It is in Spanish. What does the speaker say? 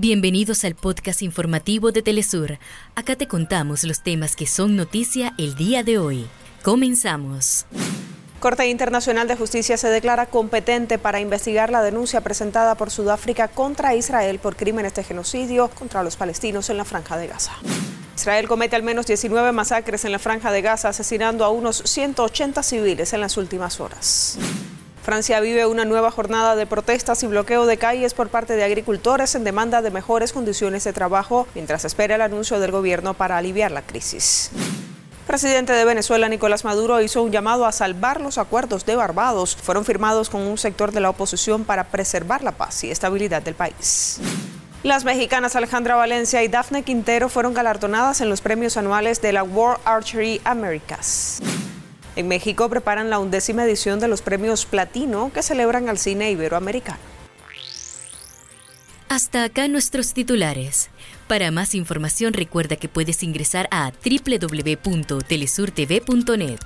Bienvenidos al podcast informativo de Telesur. Acá te contamos los temas que son noticia el día de hoy. Comenzamos. Corte Internacional de Justicia se declara competente para investigar la denuncia presentada por Sudáfrica contra Israel por crímenes de genocidio contra los palestinos en la franja de Gaza. Israel comete al menos 19 masacres en la franja de Gaza, asesinando a unos 180 civiles en las últimas horas. Francia vive una nueva jornada de protestas y bloqueo de calles por parte de agricultores en demanda de mejores condiciones de trabajo, mientras espera el anuncio del gobierno para aliviar la crisis. Presidente de Venezuela, Nicolás Maduro, hizo un llamado a salvar los acuerdos de Barbados. Fueron firmados con un sector de la oposición para preservar la paz y estabilidad del país. Las mexicanas Alejandra Valencia y Dafne Quintero fueron galardonadas en los premios anuales de la World Archery Americas. En México preparan la undécima edición de los premios Platino que celebran al cine iberoamericano. Hasta acá nuestros titulares. Para más información recuerda que puedes ingresar a www.telesurtv.net.